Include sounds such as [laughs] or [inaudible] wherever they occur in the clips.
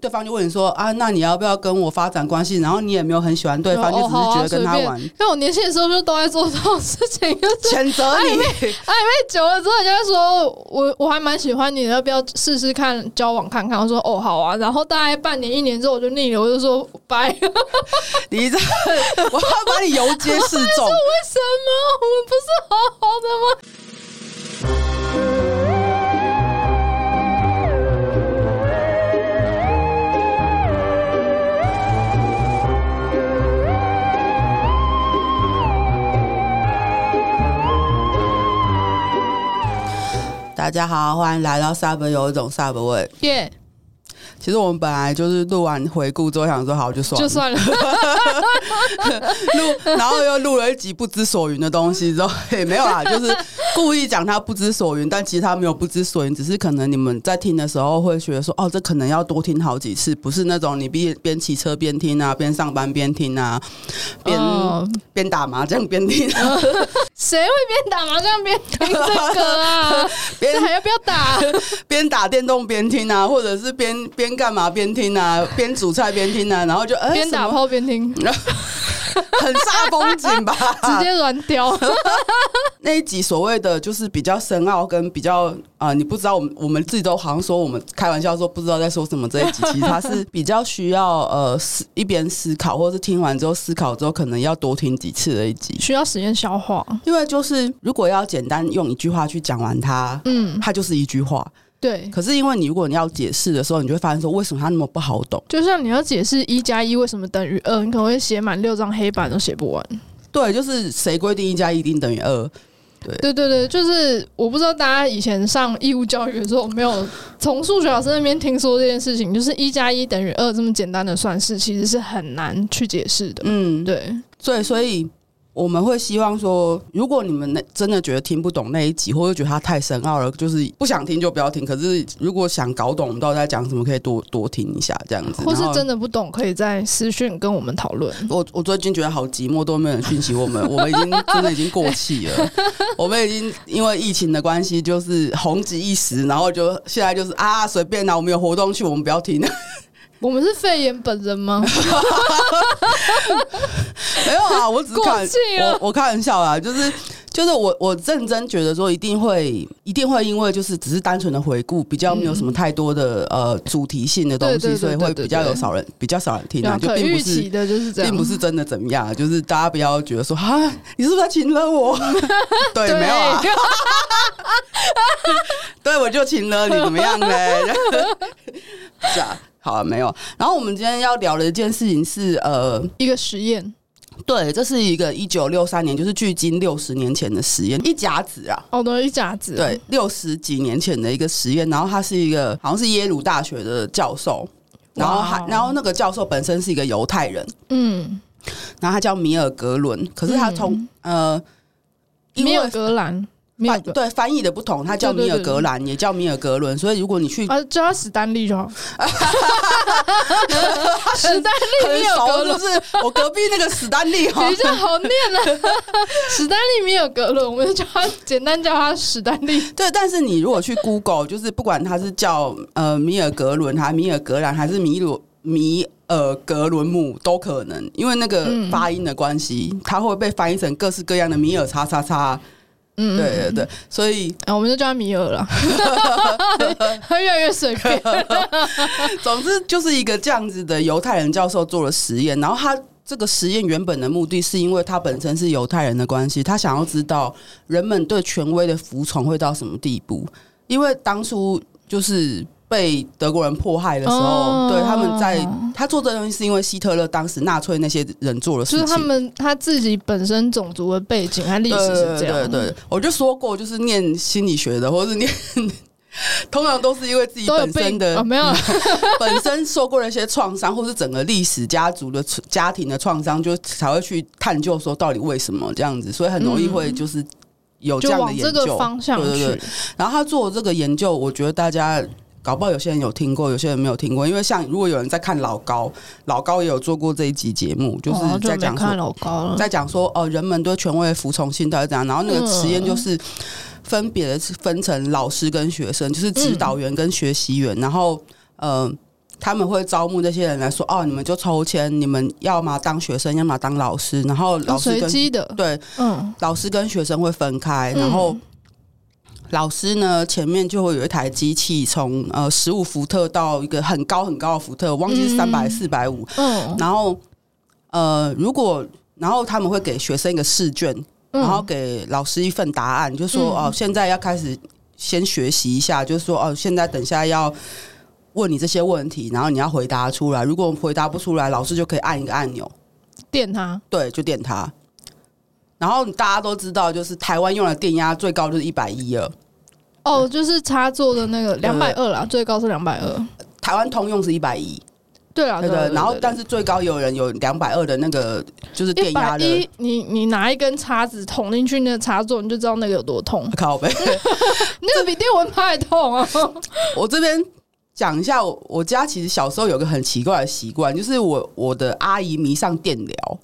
对方就问你说啊，那你要不要跟我发展关系？然后你也没有很喜欢对方，就只是觉得跟他玩。因为我年轻的时候就都在做这种事情，就谴责你。暧昧久了之后，人家说我我还蛮喜欢你的，要不要试试看交往看看？我说哦好啊。然后大概半年一年之后我就腻了，我就说拜。你这，[laughs] 我要把你游街示众。[laughs] 为什么我们不是好好的吗？大家好，欢迎来到 Sub 有一种 Sub 味。耶！其实我们本来就是录完回顾之后，想说好就算了，就算了。[laughs] 录，然后又录了一集不知所云的东西之后，[laughs] 也没有啦，就是。故意讲他不知所云，但其实他没有不知所云，只是可能你们在听的时候会觉得说，哦，这可能要多听好几次，不是那种你边边骑车边听啊，边上班边听啊，边边、uh, 打麻将边听、啊。谁会边打麻将边听这个啊？[laughs] 边还要不要打？边打电动边听啊，或者是边边干嘛边听啊？[laughs] 边煮菜边听啊，然后就边、欸、打炮边听。[laughs] 很煞风景吧？[laughs] 直接软掉。那一集所谓的就是比较深奥，跟比较啊、呃，你不知道我们我们自己都好像说我们开玩笑说不知道在说什么。这一集其实它是比较需要呃思一边思考，或者是听完之后思考之后，可能要多听几次的一集，需要时间消化。因为就是如果要简单用一句话去讲完它，嗯，它就是一句话。对，可是因为你如果你要解释的时候，你就会发现说，为什么它那么不好懂？就像你要解释一加一为什么等于二，你可能会写满六张黑板都写不完。对，就是谁规定一加一一定等于二？对，对对对，就是我不知道大家以前上义务教育的时候有没有从数学老师那边听说这件事情，就是一加一等于二这么简单的算式，其实是很难去解释的。嗯，对，所以所以。我们会希望说，如果你们那真的觉得听不懂那一集，或者觉得它太深奥了，就是不想听就不要听。可是如果想搞懂我们到底在讲什么，可以多多听一下这样子。或是真的不懂，可以在私讯跟我们讨论。我我最近觉得好寂寞，都没有人讯息我们，[laughs] 我们已经真的已经过气了。[laughs] 我们已经因为疫情的关系，就是红极一时，然后就现在就是啊随便啦，我们有活动去，我们不要听。我们是肺炎本人吗？[laughs] 没有啊，我只是看我我开玩笑啊，就是就是我我认真觉得说一定会一定会因为就是只是单纯的回顾，比较没有什么太多的呃主题性的东西，所以会比较有少人比较少人听啊，就并不是的就是这样，并不是真的怎么样，就是大家不要觉得说啊，你是不是在请了我？[laughs] 对，没有啊，[laughs] 对，我就请了你，怎么样呢？是啊。好了，没有。然后我们今天要聊的一件事情是，呃，一个实验。对，这是一个一九六三年，就是距今六十年前的实验。一甲子啊，哦，对，一甲子。对，六十几年前的一个实验。然后他是一个，好像是耶鲁大学的教授。然后还，然后那个教授本身是一个犹太人。嗯。然后他叫米尔格伦，可是他从、嗯、呃，米尔格兰。翻对翻译的不同，他叫米尔格兰，也叫米尔格伦，所以如果你去啊，叫他史丹利就好。[laughs] 史丹利米尔格伦是我隔壁那个史丹利哈，比较好念啊。史丹利米尔格伦，我们就叫他简单叫他史丹利。对，但是你如果去 Google，就是不管他是叫呃米尔格伦，还是米尔格兰，还是米鲁米尔格伦姆都可能，因为那个发音的关系，它会被翻译成各式各样的米尔叉叉叉。嗯，对对对，所以、啊、我们就叫他米尔了，[laughs] 他越来越随便。[laughs] 总之，就是一个这样子的犹太人教授做了实验，然后他这个实验原本的目的是因为他本身是犹太人的关系，他想要知道人们对权威的服从会到什么地步，因为当初就是。被德国人迫害的时候，哦、对他们在他做这东西是因为希特勒当时纳粹那些人做的事情，就是他们他自己本身种族的背景和历史是这样。对，对对，我就说过，就是念心理学的，或者是念，[laughs] 通常都是因为自己本身的、哦、没有 [laughs] 本身受过了一些创伤，或是整个历史家族的家庭的创伤，就才会去探究说到底为什么这样子，所以很容易会就是有这样的研究方向去。对对对，然后他做这个研究，我觉得大家。搞不好有些人有听过，有些人没有听过。因为像如果有人在看老高，老高也有做过这一集节目，就是在讲说，老高在讲说哦，人们对权威的服从性到底怎样？然后那个实验就是分别的分成老师跟学生，就是指导员跟学习员。然后呃，他们会招募这些人来说，哦，你们就抽签，你们要么当学生，要么当老师，然后老师跟、随机的对，嗯，老师跟学生会分开，然后。老师呢，前面就会有一台机器，从呃十五伏特到一个很高很高的伏特，我忘记是三百四百五。嗯，然后呃，如果然后他们会给学生一个试卷，嗯、然后给老师一份答案，就说哦、呃，现在要开始先学习一下，就是说哦、呃，现在等下要问你这些问题，然后你要回答出来。如果回答不出来，老师就可以按一个按钮，电他，对，就电他。然后大家都知道，就是台湾用的电压最高就是一百一了。哦，就是插座的那个两百二啦，呃、最高是两百二。台湾通用是一百一，对啊，对。然后，但是最高有人有两百二的那个，就是电压的。一，你你拿一根叉子捅进去那个插座，你就知道那个有多痛。靠北，[laughs] 那个比电蚊拍还痛啊！[laughs] 我这边讲一下我，我家其实小时候有个很奇怪的习惯，就是我我的阿姨迷上电疗。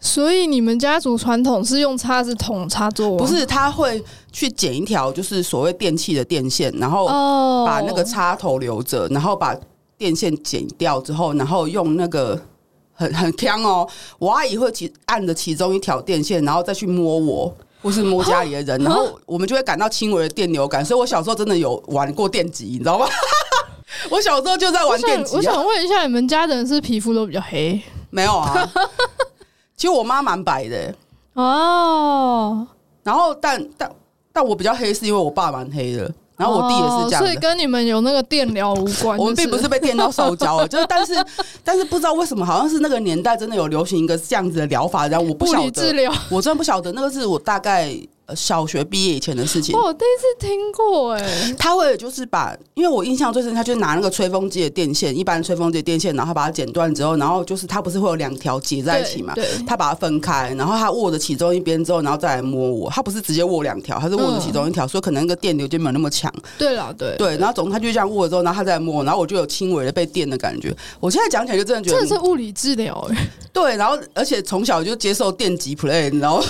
所以你们家族传统是用叉子捅插座？不是，他会去剪一条就是所谓电器的电线，然后把那个插头留着，然后把电线剪掉之后，然后用那个很很强哦，我阿姨会其按着其中一条电线，然后再去摸我，或是摸家里的人，然后我们就会感到轻微的电流感。所以我小时候真的有玩过电极，你知道吗？[laughs] 我小时候就在玩电极啊。我想问一下，你们家的人是皮肤都比较黑？没有啊。其实我妈蛮白的哦，然后但但但我比较黑，是因为我爸蛮黑的，然后我弟也是这样，所以跟你们有那个电疗无关。我们并不是被电到手脚，[laughs] 就是但是但是不知道为什么，好像是那个年代真的有流行一个这样子的疗法，然后我不晓得，我真的不晓得，那个是我大概。小学毕业以前的事情，我第一次听过哎、欸。他会就是把，因为我印象最深，他就拿那个吹风机的电线，一般吹风机的电线，然后把它剪断之后，然后就是他不是会有两条结在一起嘛？对，他把它分开，然后他握着其中一边之后，然后再来摸我。他不是直接握两条，他是握着其中一条，嗯、所以可能那个电流就没有那么强。对了，对对，然后总之他就这样握了之后，然后他再摸，然后我就有轻微的被电的感觉。我现在讲起来就真的觉得，这是物理治疗哎、欸。对，然后而且从小就接受电击 play，你知道吗？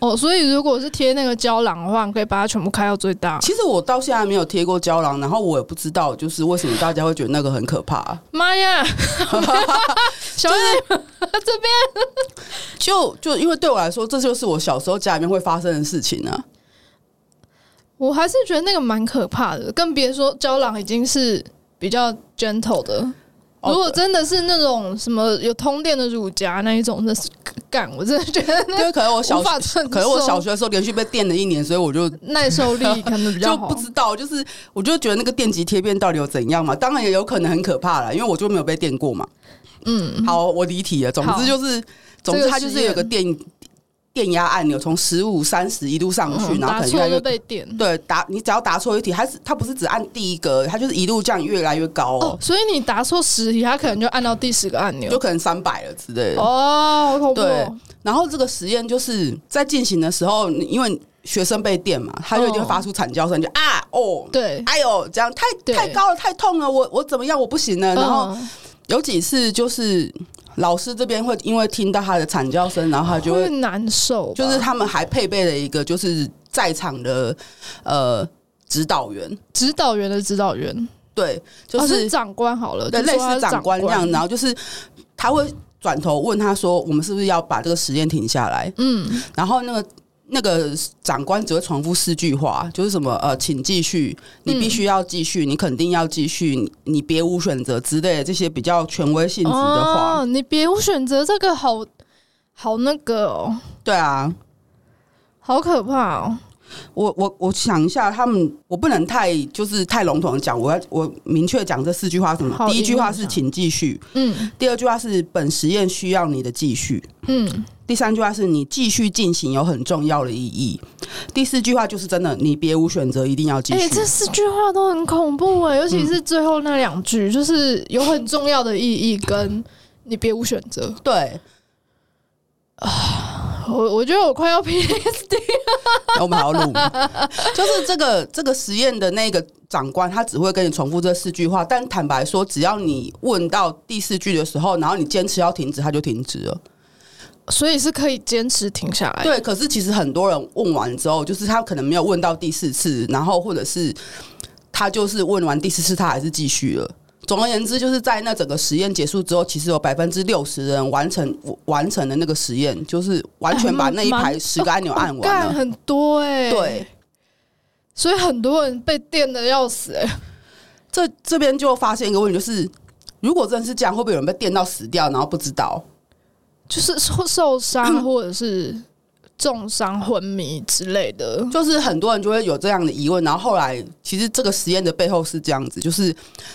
哦，所以如果是贴那个胶囊的话，你可以把它全部开到最大。其实我到现在没有贴过胶囊，然后我也不知道，就是为什么大家会觉得那个很可怕。妈呀！[laughs] 小姐 [laughs] 这边就就因为对我来说，这就是我小时候家里面会发生的事情啊。我还是觉得那个蛮可怕的，更别说胶囊已经是比较 gentle 的。如果真的是那种什么有通电的乳夹那一种，那是干，我真的觉得那，因为可能我小学，可能我小学的时候连续被电了一年，所以我就 [laughs] 耐受力可能比较好。就不知道，就是我就觉得那个电极贴片到底有怎样嘛？当然也有可能很可怕了，因为我就没有被电过嘛。嗯，好，我离题了。总之就是，总之它就是有个电。电压按钮从十五、三十一路上去，然后可能越来越被电。对，答你只要答错一题，它是它不是只按第一个，它就是一路这样越来越高哦。所以你答错十题，它可能就按到第十个按钮，就可能三百了之类的。哦，好恐怖。对，然后这个实验就是在进行的时候，因为学生被电嘛，他就一定会发出惨叫声，就啊哦，对，哎呦，这样太太高了，太痛了，我我怎么样，我不行了。然后有几次就是。老师这边会因为听到他的惨叫声，然后他就会，会难受。就是他们还配备了一个，就是在场的呃指导员，指导员的指导员，对，就是，哦、是长官好了，对，类似长官这样。然后就是他会转头问他说：“我们是不是要把这个实验停下来？”嗯，然后那个。那个长官只会重复四句话，就是什么呃，请继续，你必须要继续，嗯、你肯定要继续，你别无选择之类的这些比较权威性质的话。哦、你别无选择，这个好好那个哦。对啊，好可怕哦。我我我想一下，他们我不能太就是太笼统的讲，我要我明确讲这四句话什么？第一句话是请继续，嗯。第二句话是本实验需要你的继续，嗯。第三句话是你继续进行有很重要的意义。第四句话就是真的，你别无选择，一定要继续。哎、欸，这四句话都很恐怖哎，尤其是最后那两句，嗯、就是有很重要的意义，跟你别无选择。对啊，[sighs] 我我觉得我快要 PTSD 了。我们还要录，就是这个这个实验的那个长官，他只会跟你重复这四句话，但坦白说，只要你问到第四句的时候，然后你坚持要停止，他就停止了。所以是可以坚持停下来。对，可是其实很多人问完之后，就是他可能没有问到第四次，然后或者是他就是问完第四次，他还是继续了。总而言之，就是在那整个实验结束之后，其实有百分之六十的人完成完成的那个实验，就是完全把那一排十个按钮按完了，很多哎、欸，对，所以很多人被电的要死哎、欸。这这边就发现一个问题，就是如果真的是这样，会不会有人被电到死掉，然后不知道？就是受受伤或者是重伤、昏迷之类的，就是很多人就会有这样的疑问。然后后来，其实这个实验的背后是这样子，就是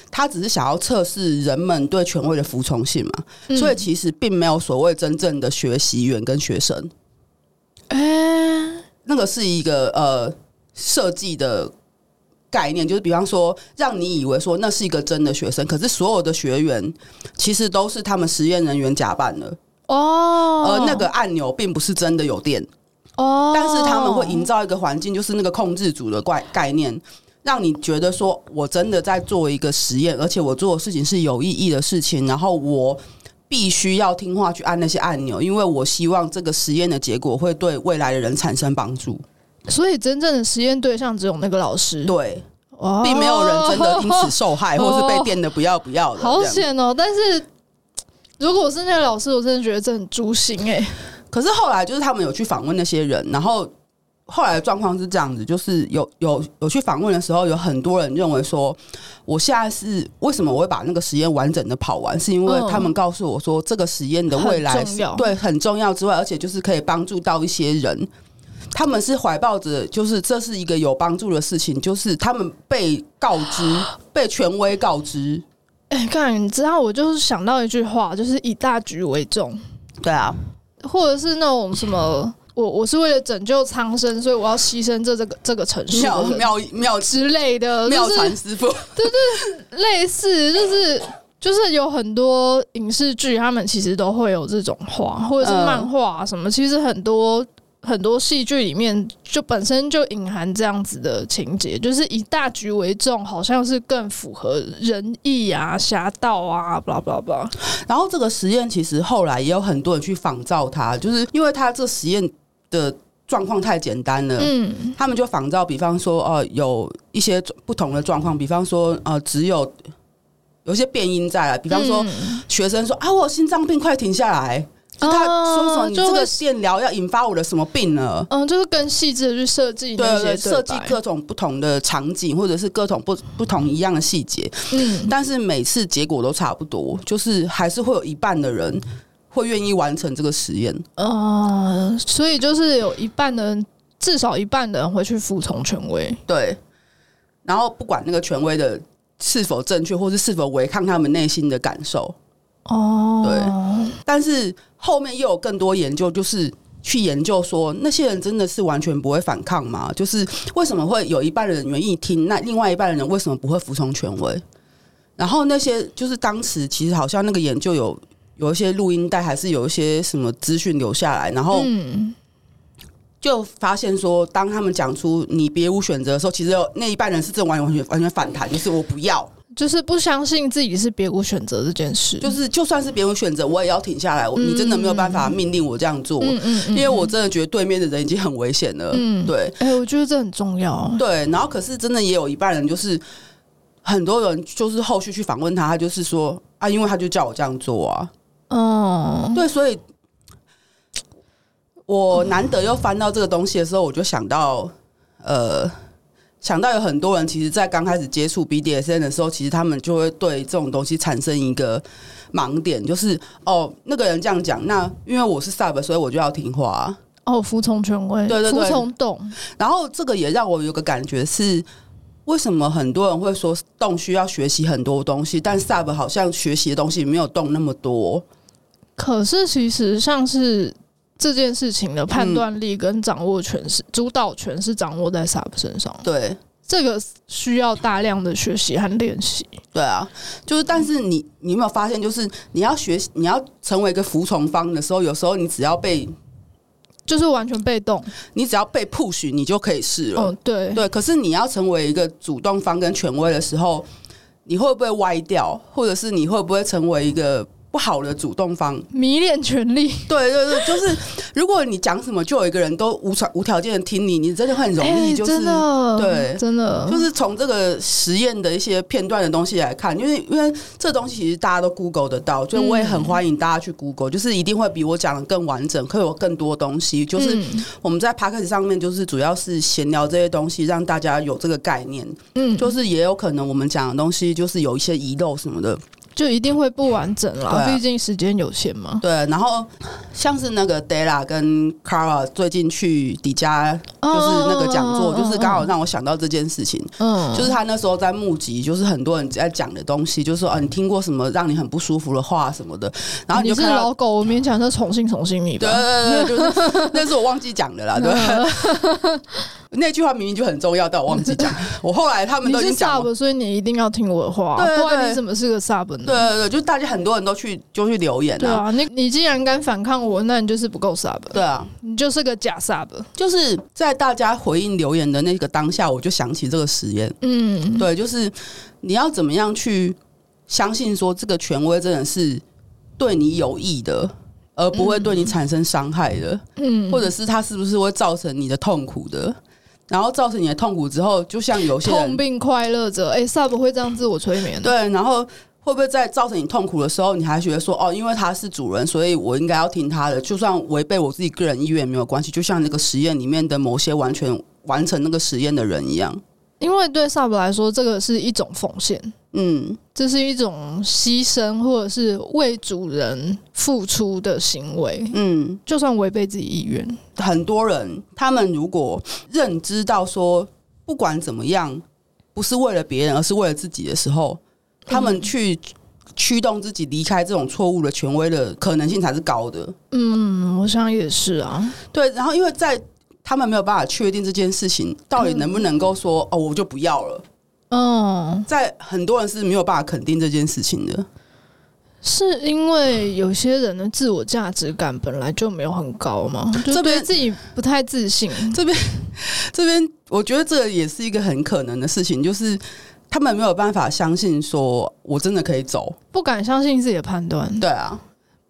他只是想要测试人们对权威的服从性嘛，嗯、所以其实并没有所谓真正的学习员跟学生。哎、欸，那个是一个呃设计的概念，就是比方说让你以为说那是一个真的学生，可是所有的学员其实都是他们实验人员假扮的。哦，而那个按钮并不是真的有电哦，但是他们会营造一个环境，就是那个控制组的概概念，让你觉得说我真的在做一个实验，而且我做的事情是有意义的事情，然后我必须要听话去按那些按钮，因为我希望这个实验的结果会对未来的人产生帮助。所以真正的实验对象只有那个老师，对，并没有人真的因此受害，或是被电的不要不要的。好险哦！但是。如果我是那个老师，我真的觉得这很诛心哎、欸。可是后来就是他们有去访问那些人，然后后来的状况是这样子，就是有有有去访问的时候，有很多人认为说，我现在是为什么我会把那个实验完整的跑完，是因为他们告诉我说，这个实验的未来是对很重要之外，而且就是可以帮助到一些人。他们是怀抱着就是这是一个有帮助的事情，就是他们被告知，[gasps] 被权威告知。哎、欸，看，你知道，我就是想到一句话，就是以大局为重。对啊，或者是那种什么，我我是为了拯救苍生，所以我要牺牲这这个这个城市妙妙妙之类的妙禅师傅，[laughs] 对对，类似就是就是有很多影视剧，他们其实都会有这种话，或者是漫画什么，其实很多。很多戏剧里面就本身就隐含这样子的情节，就是以大局为重，好像是更符合仁义啊、侠道啊，blah blah blah。然后这个实验其实后来也有很多人去仿造它，就是因为它这实验的状况太简单了，嗯，他们就仿造，比方说，呃，有一些不同的状况，比方说，呃，只有有些变音在了，比方说，学生说啊，我心脏病，快停下来。就他说什么？你这个电疗要引发我的什么病呢？嗯，就是更细致的去设计，对对，设计各种不同的场景，或者是各种不不同一样的细节。嗯，但是每次结果都差不多，就是还是会有一半的人会愿意完成这个实验。嗯，所以就是有一半的人，至少一半的人会去服从权威。对，然后不管那个权威的是否正确，或是是否违抗他们内心的感受。哦，对，但是后面又有更多研究，就是去研究说那些人真的是完全不会反抗吗？就是为什么会有一半人愿意听，那另外一半的人为什么不会服从权威？然后那些就是当时其实好像那个研究有有一些录音带，还是有一些什么资讯留下来，然后就发现说，当他们讲出你别无选择的时候，其实有那一半人是正完完全完全反弹，就是我不要。就是不相信自己是别无选择这件事，就是就算是别无选择，我也要停下来。嗯、你真的没有办法命令我这样做，因为我真的觉得对面的人已经很危险了。嗯，对。哎、欸，我觉得这很重要。对，然后可是真的也有一半人，就是很多人就是后续去访问他，他就是说啊，因为他就叫我这样做啊。哦，对，所以我难得又翻到这个东西的时候，我就想到呃。想到有很多人，其实，在刚开始接触 BDSN 的时候，其实他们就会对这种东西产生一个盲点，就是哦，那个人这样讲，那因为我是 Sub，所以我就要听话，哦，服从权威，对对对，服从动。然后这个也让我有个感觉是，为什么很多人会说动需要学习很多东西，但 Sub 好像学习的东西没有动那么多。可是其实像是。这件事情的判断力跟掌握权是、嗯、主导权是掌握在 Sub 身上。对，这个需要大量的学习和练习。对啊，就是但是你你有没有发现，就是你要学习，你要成为一个服从方的时候，有时候你只要被就是完全被动，你只要被 push，你就可以试了。哦，对对。可是你要成为一个主动方跟权威的时候，你会不会歪掉，或者是你会不会成为一个？不好的主动方，迷恋权力。对对对，就是 [laughs] 如果你讲什么，就有一个人都无条无条件的听你，你真的很容易就是、对，真的就是从这个实验的一些片段的东西来看，因为因为这东西其实大家都 Google 得到，所以我也很欢迎大家去 Google，、嗯、就是一定会比我讲的更完整，会有更多东西。就是我们在 Podcast 上面，就是主要是闲聊这些东西，让大家有这个概念。嗯，就是也有可能我们讲的东西就是有一些遗漏什么的。就一定会不完整了，毕、啊、竟时间有限嘛。对，然后像是那个 Della 跟 Cara 最近去迪迦，就是那个讲座，就是刚好让我想到这件事情。嗯，就是他那时候在募集，就是很多人在讲的东西，就是说，啊，你听过什么让你很不舒服的话什么的。然后你，就看你是老狗，我勉强说重新重新你吧。对对对，就是 [laughs] 那是我忘记讲的啦。对。那句话明明就很重要，但我忘记讲。[laughs] 我后来他们都已经讲了，所以你一定要听我的话。对，对，对，不然你怎么是个 sub 呢？对对对，就大家很多人都去就去留言了。对啊，你你既然敢反抗我，那你就是不够 sub。对啊，你就是个假 sub。就是在大家回应留言的那个当下，我就想起这个实验。嗯，对，就是你要怎么样去相信说这个权威真的是对你有益的。而不会对你产生伤害的，嗯，或者是它是不是会造成你的痛苦的？然后造成你的痛苦之后，就像有些痛并快乐着，哎，Sub 会这样自我催眠？对，然后会不会在造成你痛苦的时候，你还觉得说，哦，因为他是主人，所以我应该要听他的，就算违背我自己个人意愿也没有关系。就像那个实验里面的某些完全完成那个实验的人一样。因为对 Sub 来说，这个是一种奉献，嗯，这是一种牺牲，或者是为主人付出的行为，嗯，就算违背自己意愿，很多人他们如果认知到说，不管怎么样，不是为了别人，而是为了自己的时候，他们去驱动自己离开这种错误的权威的可能性才是高的。嗯，我想也是啊，对，然后因为在。他们没有办法确定这件事情到底能不能够说、嗯、哦，我就不要了。嗯，在很多人是没有办法肯定这件事情的，是因为有些人的自我价值感本来就没有很高吗？这边自己不太自信。这边这边，我觉得这个也是一个很可能的事情，就是他们没有办法相信说我真的可以走，不敢相信自己的判断。对啊。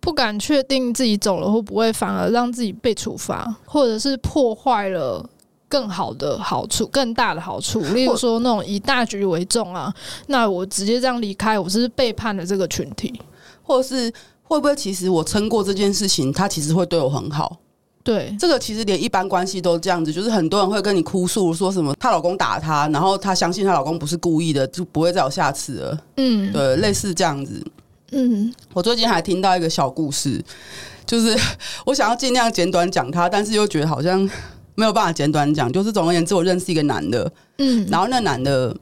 不敢确定自己走了会不会反而让自己被处罚，或者是破坏了更好的好处、更大的好处。例如说那种以大局为重啊，那我直接这样离开，我是背叛了这个群体，或者是会不会其实我撑过这件事情，他其实会对我很好？对，这个其实连一般关系都这样子，就是很多人会跟你哭诉说什么她老公打她，然后她相信她老公不是故意的，就不会再有下次了。嗯，对，类似这样子。嗯，我最近还听到一个小故事，就是 [laughs] 我想要尽量简短讲他，但是又觉得好像没有办法简短讲。就是总而言之，我认识一个男的，嗯，然后那男的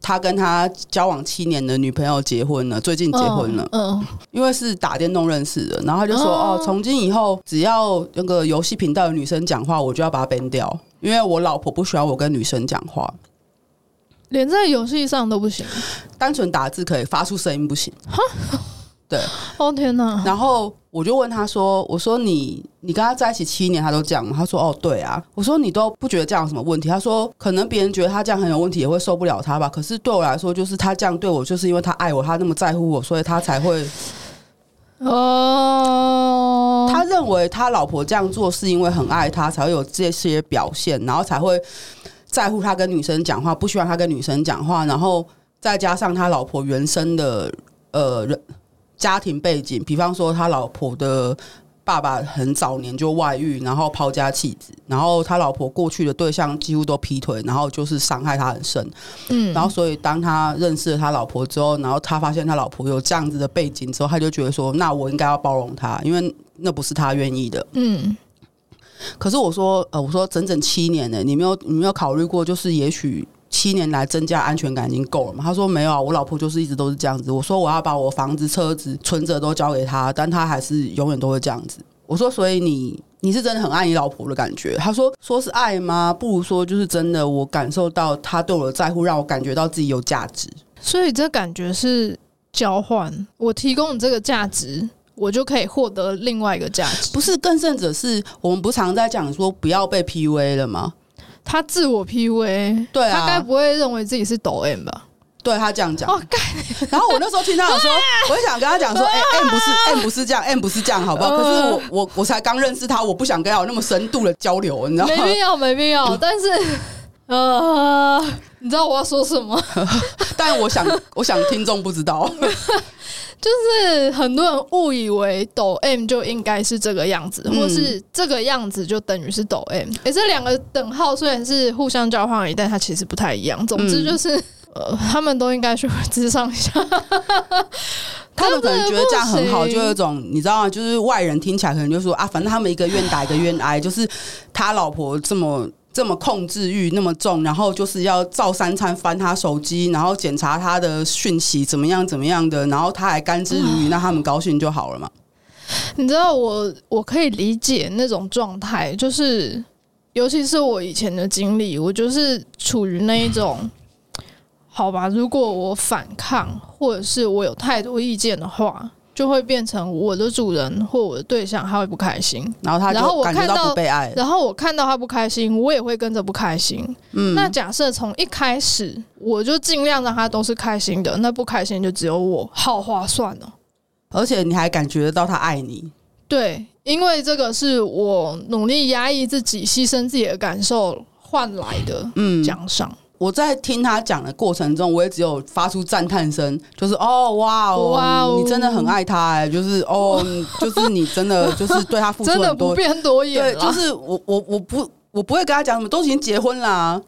他跟他交往七年的女朋友结婚了，最近结婚了，嗯，因为是打电动认识的，然后他就说哦，从今以后只要那个游戏频道的女生讲话，我就要把它 ban 掉，因为我老婆不喜欢我跟女生讲话。连在游戏上都不行，单纯打字可以，发出声音不行。哈，对，哦天哪！然后我就问他说：“我说你，你跟他在一起七年，他都这样吗？”他说：“哦，对啊。”我说：“你都不觉得这样有什么问题？”他说：“可能别人觉得他这样很有问题，也会受不了他吧。可是对我来说，就是他这样对我，就是因为他爱我，他那么在乎我，所以他才会……哦，他认为他老婆这样做是因为很爱他，才会有这些表现，然后才会。”在乎他跟女生讲话，不希望他跟女生讲话，然后再加上他老婆原生的呃家庭背景，比方说他老婆的爸爸很早年就外遇，然后抛家弃子，然后他老婆过去的对象几乎都劈腿，然后就是伤害他很深。嗯，然后所以当他认识了他老婆之后，然后他发现他老婆有这样子的背景之后，他就觉得说，那我应该要包容他，因为那不是他愿意的。嗯。可是我说，呃，我说整整七年呢，你没有你没有考虑过，就是也许七年来增加安全感已经够了嘛？他说没有啊，我老婆就是一直都是这样子。我说我要把我房子、车子、存折都交给他，但他还是永远都会这样子。我说，所以你你是真的很爱你老婆的感觉？他说，说是爱吗？不如说就是真的，我感受到他对我的在乎，让我感觉到自己有价值。所以这感觉是交换，我提供你这个价值。我就可以获得另外一个价值，不是？更甚者是我们不常在讲说不要被 PUA 了吗？他自我 PUA，对啊，他该不会认为自己是抖 M 吧？对他这样讲。哦，然后我那时候听他讲说，[laughs] 我就想跟他讲说，哎、欸、，M 不是 M 不是这样，M 不是这样，好不好？可是我我我才刚认识他，我不想跟他有那么深度的交流，你知道吗？没必要，没必要。但是，呃，你知道我要说什么？[laughs] 但我想，我想听众不知道。[laughs] 就是很多人误以为抖 M 就应该是这个样子，或是这个样子就等于是抖 M。哎，这两个等号虽然是互相交换而已，但它其实不太一样。总之就是，呃，他们都应该去咨商一下。[laughs] 他们可能觉得这样很好，就有一种你知道吗？就是外人听起来可能就说啊，反正他们一个愿打一个愿挨，就是他老婆这么。这么控制欲那么重，然后就是要照三餐翻他手机，然后检查他的讯息怎么样怎么样的，然后他还甘之如饴，那他们高兴就好了嘛？你知道我我可以理解那种状态，就是尤其是我以前的经历，我就是处于那一种，好吧，如果我反抗或者是我有太多意见的话。就会变成我的主人或我的对象，他会不开心，然后他然后我看到不被爱，然后我看到他不开心，我也会跟着不开心。嗯，那假设从一开始我就尽量让他都是开心的，那不开心就只有我，好划算哦。而且你还感觉得到他爱你，对，因为这个是我努力压抑自己、牺牲自己的感受换来的，嗯，奖赏。我在听他讲的过程中，我也只有发出赞叹声，就是哦哇哦，哇哦，你真的很爱他哎、欸，就是哦，[laughs] 就是你真的就是对他付出很多，真的不变多眼，对，就是我我我不我不会跟他讲什么，都已经结婚啦。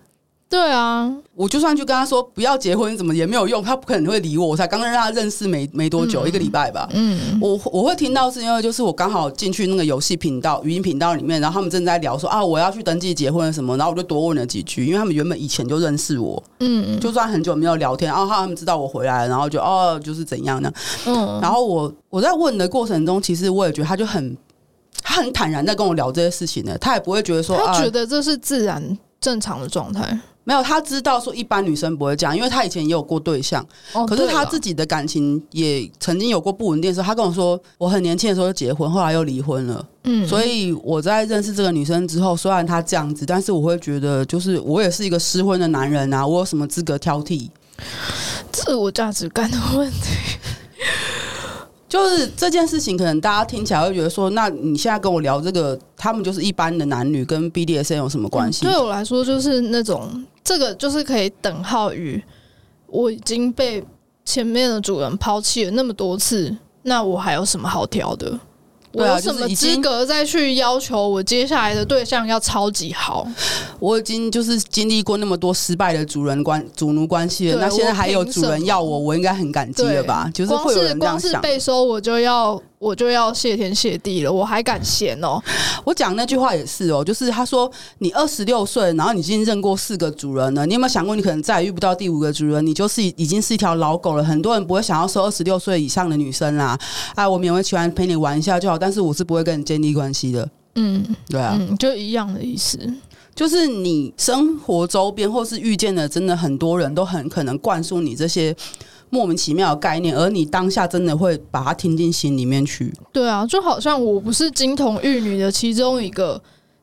对啊，我就算去跟他说不要结婚，怎么也没有用，他不可能会理我。我才刚刚让他认识没没多久，嗯、一个礼拜吧。嗯，我我会听到是因为就是我刚好进去那个游戏频道、语音频道里面，然后他们正在聊说啊，我要去登记结婚什么，然后我就多问了几句，因为他们原本以前就认识我，嗯，就算很久没有聊天，然后他们知道我回来了，然后就哦，就是怎样呢？嗯，然后我我在问的过程中，其实我也觉得他就很他很坦然在跟我聊这些事情呢，他也不会觉得说他觉得这是自然正常的状态。没有，他知道说一般女生不会这样，因为他以前也有过对象，哦、可是他自己的感情也曾经有过不稳定的时候。他跟我说，我很年轻的时候就结婚，后来又离婚了。嗯，所以我在认识这个女生之后，虽然她这样子，但是我会觉得，就是我也是一个失婚的男人啊，我有什么资格挑剔？自我价值感的问题。就是这件事情，可能大家听起来会觉得说，那你现在跟我聊这个，他们就是一般的男女，跟 BDSN 有什么关系？嗯，对我来说，就是那种这个就是可以等号于我已经被前面的主人抛弃了那么多次，那我还有什么好挑的？我有什么资格再去要求我接下来的对象要超级好？我已经就是经历过那么多失败的主人关主奴关系了，那现在还有主人要我，我应该很感激了吧？就是会有人这样想。光是被收，我就要。我就要谢天谢地了，我还敢嫌哦！我讲那句话也是哦，就是他说你二十六岁，然后你已经认过四个主人了，你有没有想过你可能再也遇不到第五个主人？你就是已经是一条老狗了。很多人不会想要收二十六岁以上的女生啦，哎，我勉为其难陪你玩一下就好，但是我是不会跟你建立关系的。嗯，对啊，嗯，就一样的意思，就是你生活周边或是遇见的，真的很多人都很可能灌输你这些。莫名其妙的概念，而你当下真的会把它听进心里面去。对啊，就好像我不是金童玉女的其中一个，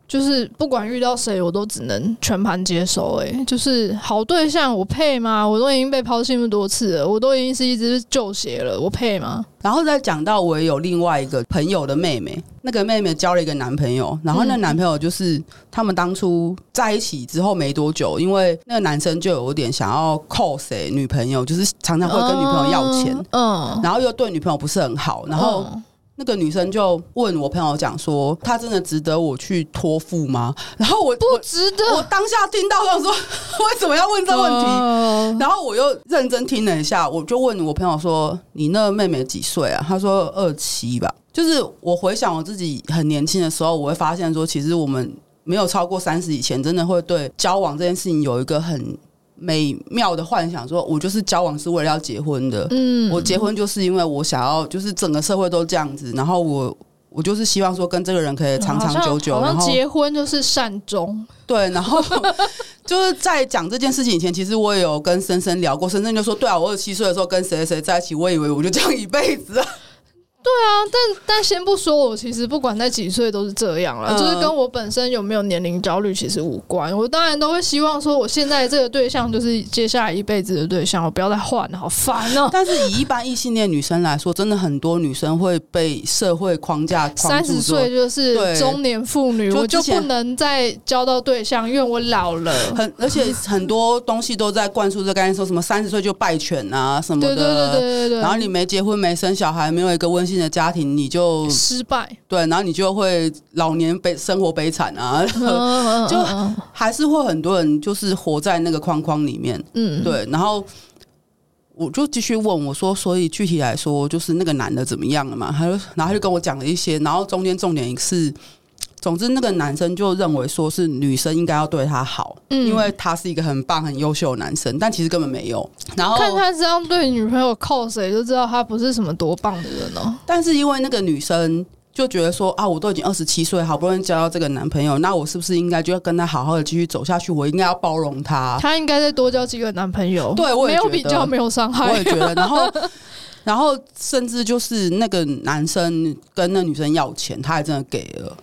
就是不管遇到谁，我都只能全盘接受。哎，就是好对象，我配吗？我都已经被抛弃那么多次了，我都已经是一只旧鞋了，我配吗？然后再讲到我也有另外一个朋友的妹妹，那个妹妹交了一个男朋友，然后那男朋友就是他们当初在一起之后没多久，因为那个男生就有点想要扣谁女朋友，就是常常会跟女朋友要钱，嗯，然后又对女朋友不是很好，然后。那个女生就问我朋友讲说，她真的值得我去托付吗？[laughs] 然后我不值得。我，我当下听到他说 [laughs] 为什么要问这问题？然后我又认真听了一下，我就问我朋友说：“你那妹妹几岁啊？”她说：“二七吧。”就是我回想我自己很年轻的时候，我会发现说，其实我们没有超过三十以前，真的会对交往这件事情有一个很。美妙的幻想，说我就是交往是为了要结婚的。嗯，我结婚就是因为我想要，就是整个社会都这样子，然后我我就是希望说跟这个人可以长长久久。然后结婚就是善终。对，然后就是在讲这件事情以前，其实我也有跟深深聊过，深深就说：“对啊，我二十七岁的时候跟谁谁谁在一起，我以为我就这样一辈子啊。”对啊，但但先不说，我其实不管在几岁都是这样了，嗯、就是跟我本身有没有年龄焦虑其实无关。我当然都会希望说，我现在这个对象就是接下来一辈子的对象，我不要再换了，好烦哦、喔。但是以一般异性恋女生来说，真的很多女生会被社会框架框，三十岁就是中年妇女，我就不能再交到对象，因为我老了。很而且很多东西都在灌输这概念，说什么三十岁就败犬啊什么的，对对对对对。然后你没结婚没生小孩，没有一个温馨的家庭你就失败，对，然后你就会老年悲生活悲惨啊，[laughs] 就还是会很多人就是活在那个框框里面，嗯，对，然后我就继续问我说，所以具体来说，就是那个男的怎么样了嘛？他就然后他就跟我讲了一些，然后中间重点是。总之，那个男生就认为说是女生应该要对他好，嗯，因为他是一个很棒、很优秀的男生，但其实根本没有。然后看他这样对女朋友靠谁，就知道他不是什么多棒的人哦。但是因为那个女生就觉得说啊，我都已经二十七岁，好不容易交到这个男朋友，那我是不是应该就要跟他好好的继续走下去？我应该要包容他，他应该再多交几个男朋友。对，我也觉得没有比较，没有伤害。我也觉得。然后，然后甚至就是那个男生跟那女生要钱，他还真的给了。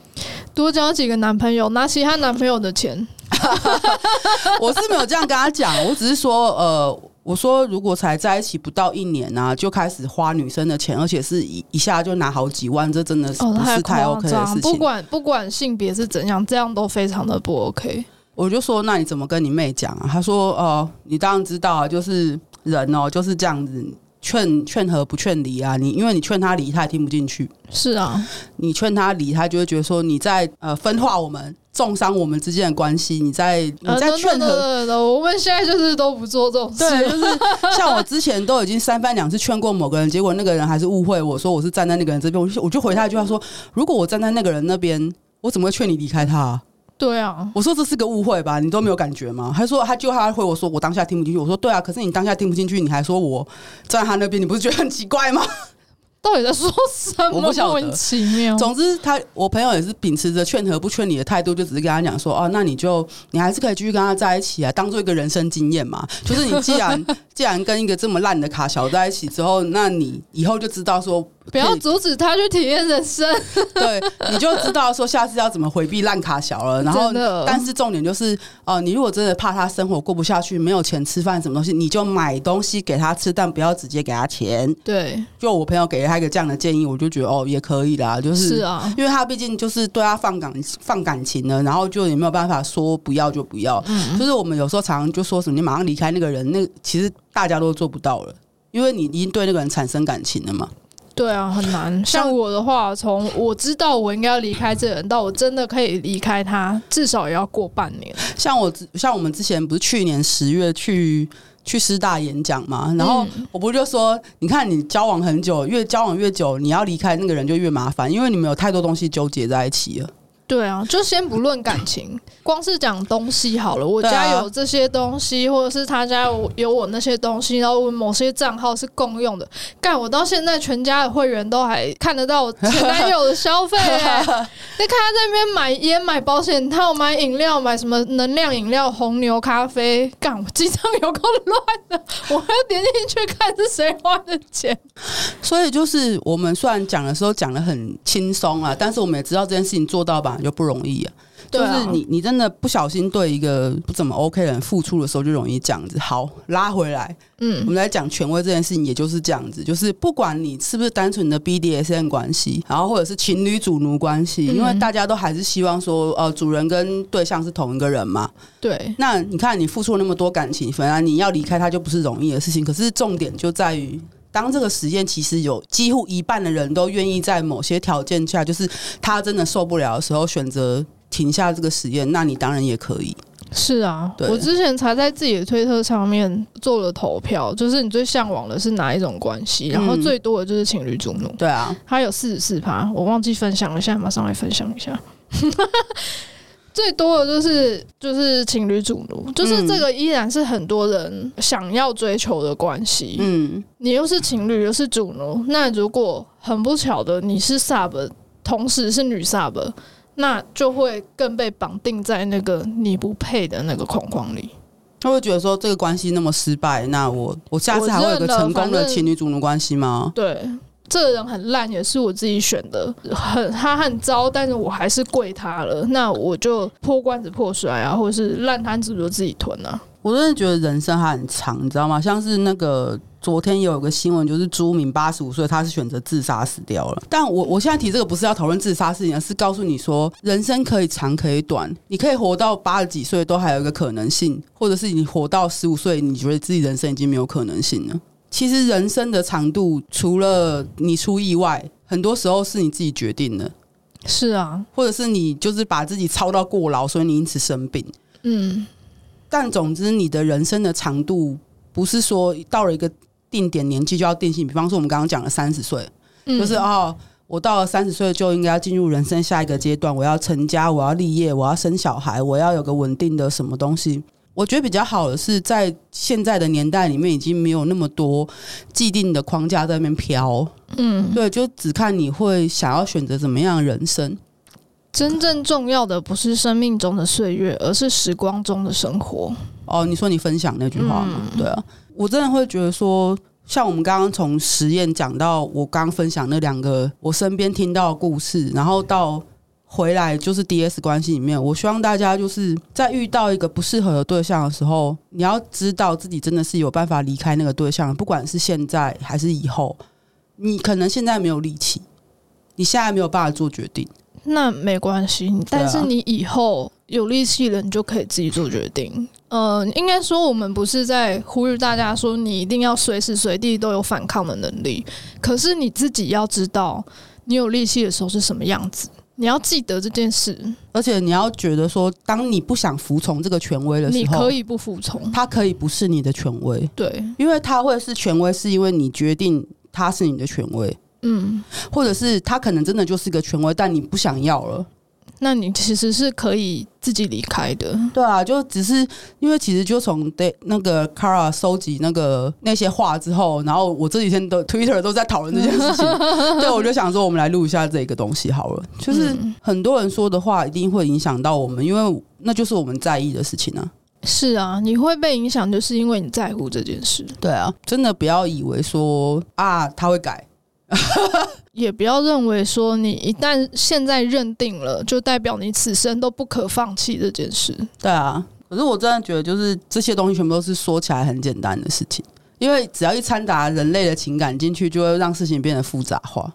多交几个男朋友，拿其他男朋友的钱。[laughs] 我是没有这样跟他讲，我只是说，呃，我说如果才在一起不到一年啊，就开始花女生的钱，而且是一一下就拿好几万，这真的是不是太 OK 的事情。不管 [laughs] 不管性别是怎样，这样都非常的不 OK。我就说，那你怎么跟你妹讲啊？他说，哦、呃，你当然知道啊，就是人哦，就是这样子。劝劝和不劝离啊！你因为你劝他离，他也听不进去。是啊，你劝他离，他就会觉得说你在呃分化我们，重伤我们之间的关系。你在你在劝和、呃，我们现在就是都不做这种事。对，[laughs] 就是像我之前都已经三番两次劝过某个人，结果那个人还是误会我说我是站在那个人这边。我就我就回他一句话说：如果我站在那个人那边，我怎么会劝你离开他、啊？对啊，我说这是个误会吧，你都没有感觉吗？他说他就他回我说我当下听不进去。我说对啊，可是你当下听不进去，你还说我站在他那边，你不是觉得很奇怪吗？[laughs] 到底在说什么？我不晓得，莫名其妙。总之，他我朋友也是秉持着劝和不劝离的态度，就只是跟他讲说哦，那你就你还是可以继续跟他在一起啊，当做一个人生经验嘛。就是你既然 [laughs] 既然跟一个这么烂的卡小在一起之后，那你以后就知道说。不要阻止他去体验人生，[laughs] 对，你就知道说下次要怎么回避烂卡小了。然后，但是重点就是，哦、呃，你如果真的怕他生活过不下去，没有钱吃饭什么东西，你就买东西给他吃，但不要直接给他钱。对，就我朋友给了他一个这样的建议，我就觉得哦，也可以啦，就是，是啊，因为他毕竟就是对他放感放感情了，然后就也没有办法说不要就不要。嗯，就是我们有时候常常就说什么，你马上离开那个人，那其实大家都做不到了，因为你已经对那个人产生感情了嘛。对啊，很难。像我的话，从我知道我应该要离开这个人，到我真的可以离开他，至少也要过半年。像我，像我们之前不是去年十月去去师大演讲嘛，然后我不就说，你看你交往很久，越交往越久，你要离开那个人就越麻烦，因为你们有太多东西纠结在一起了。对啊，就先不论感情，[laughs] 光是讲东西好了。我家有这些东西，或者是他家有有我那些东西，然后我某些账号是共用的。干，我到现在全家的会员都还看得到我前男友的消费 [laughs] 哎！你看他在那边买烟、买保险套、买饮料、买什么能量饮料、红牛咖啡，干，我记账有够乱的，[laughs] 我还要点进去看是谁花的钱。所以就是我们虽然讲的时候讲的很轻松啊，但是我们也知道这件事情做到吧。就不容易啊！就是你，你真的不小心对一个不怎么 OK 的人付出的时候，就容易这样子。好，拉回来，嗯，我们来讲权威这件事情，也就是这样子。就是不管你是不是单纯的 BDSM 关系，然后或者是情侣主奴关系，因为大家都还是希望说，呃，主人跟对象是同一个人嘛。对。那你看，你付出了那么多感情，反而你要离开他，就不是容易的事情。可是重点就在于。当这个实验其实有几乎一半的人都愿意在某些条件下，就是他真的受不了的时候，选择停下这个实验，那你当然也可以。是啊，我之前才在自己的推特上面做了投票，就是你最向往的是哪一种关系？然后最多的就是情侣主奴。对啊，他有四十四趴，我忘记分享了，现在马上来分享一下。最多的就是就是情侣主奴，就是这个依然是很多人想要追求的关系。嗯，你又是情侣又是主奴，那如果很不巧的你是 sub，同时是女 sub，那就会更被绑定在那个你不配的那个框框里。他会觉得说这个关系那么失败，那我我下次还会有个成功的情侣主奴关系吗？对。这个人很烂，也是我自己选的，很他很糟，但是我还是跪他了，那我就破罐子破摔啊，或者是烂摊子就自己吞啊。我真的觉得人生还很长，你知道吗？像是那个昨天有一个新闻，就是朱明八十五岁，他是选择自杀死掉了。但我我现在提这个不是要讨论自杀事情，而是告诉你说，人生可以长可以短，你可以活到八十几岁都还有一个可能性，或者是你活到十五岁，你觉得自己人生已经没有可能性了。其实人生的长度，除了你出意外，很多时候是你自己决定的。是啊，或者是你就是把自己操到过劳，所以你因此生病。嗯。但总之，你的人生的长度不是说到了一个定点年纪就要定性。比方说，我们刚刚讲了三十岁，就是哦，我到了三十岁就应该要进入人生下一个阶段，我要成家，我要立业，我要生小孩，我要有个稳定的什么东西。我觉得比较好的是，在现在的年代里面，已经没有那么多既定的框架在那边飘。嗯，对，就只看你会想要选择怎么样的人生。真正重要的不是生命中的岁月，而是时光中的生活。哦，你说你分享那句话吗？嗯、对啊，我真的会觉得说，像我们刚刚从实验讲到我刚分享那两个我身边听到的故事，然后到回来就是 DS 关系里面，我希望大家就是在遇到一个不适合的对象的时候，你要知道自己真的是有办法离开那个对象，不管是现在还是以后。你可能现在没有力气，你现在没有办法做决定。那没关系，但是你以后有力气了，你就可以自己做决定。呃，应该说我们不是在呼吁大家说你一定要随时随地都有反抗的能力，可是你自己要知道你有力气的时候是什么样子，你要记得这件事，而且你要觉得说，当你不想服从这个权威的时候，你可以不服从，他可以不是你的权威，对，因为他会是权威，是因为你决定他是你的权威。嗯，或者是他可能真的就是个权威，但你不想要了，那你其实是可以自己离开的。对啊，就只是因为其实就从对那个 Kara 收集那个那些话之后，然后我这几天的 Twitter 都在讨论这件事情，[laughs] 对，我就想说我们来录一下这个东西好了。就是很多人说的话一定会影响到我们，因为那就是我们在意的事情啊。是啊，你会被影响，就是因为你在乎这件事。对啊，真的不要以为说啊他会改。[laughs] 也不要认为说你一旦现在认定了，就代表你此生都不可放弃这件事。对啊，可是我真的觉得，就是这些东西全部都是说起来很简单的事情，因为只要一掺杂人类的情感进去，就会让事情变得复杂化，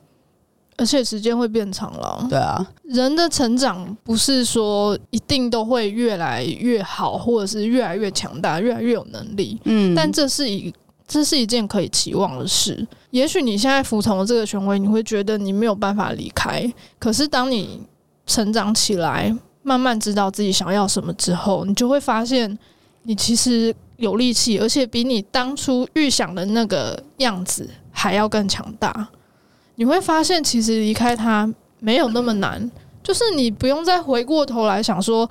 而且时间会变长了。对啊，人的成长不是说一定都会越来越好，或者是越来越强大，越来越有能力。嗯，但这是一。这是一件可以期望的事。也许你现在服从了这个权威，你会觉得你没有办法离开。可是当你成长起来，慢慢知道自己想要什么之后，你就会发现，你其实有力气，而且比你当初预想的那个样子还要更强大。你会发现，其实离开他没有那么难，就是你不用再回过头来想说。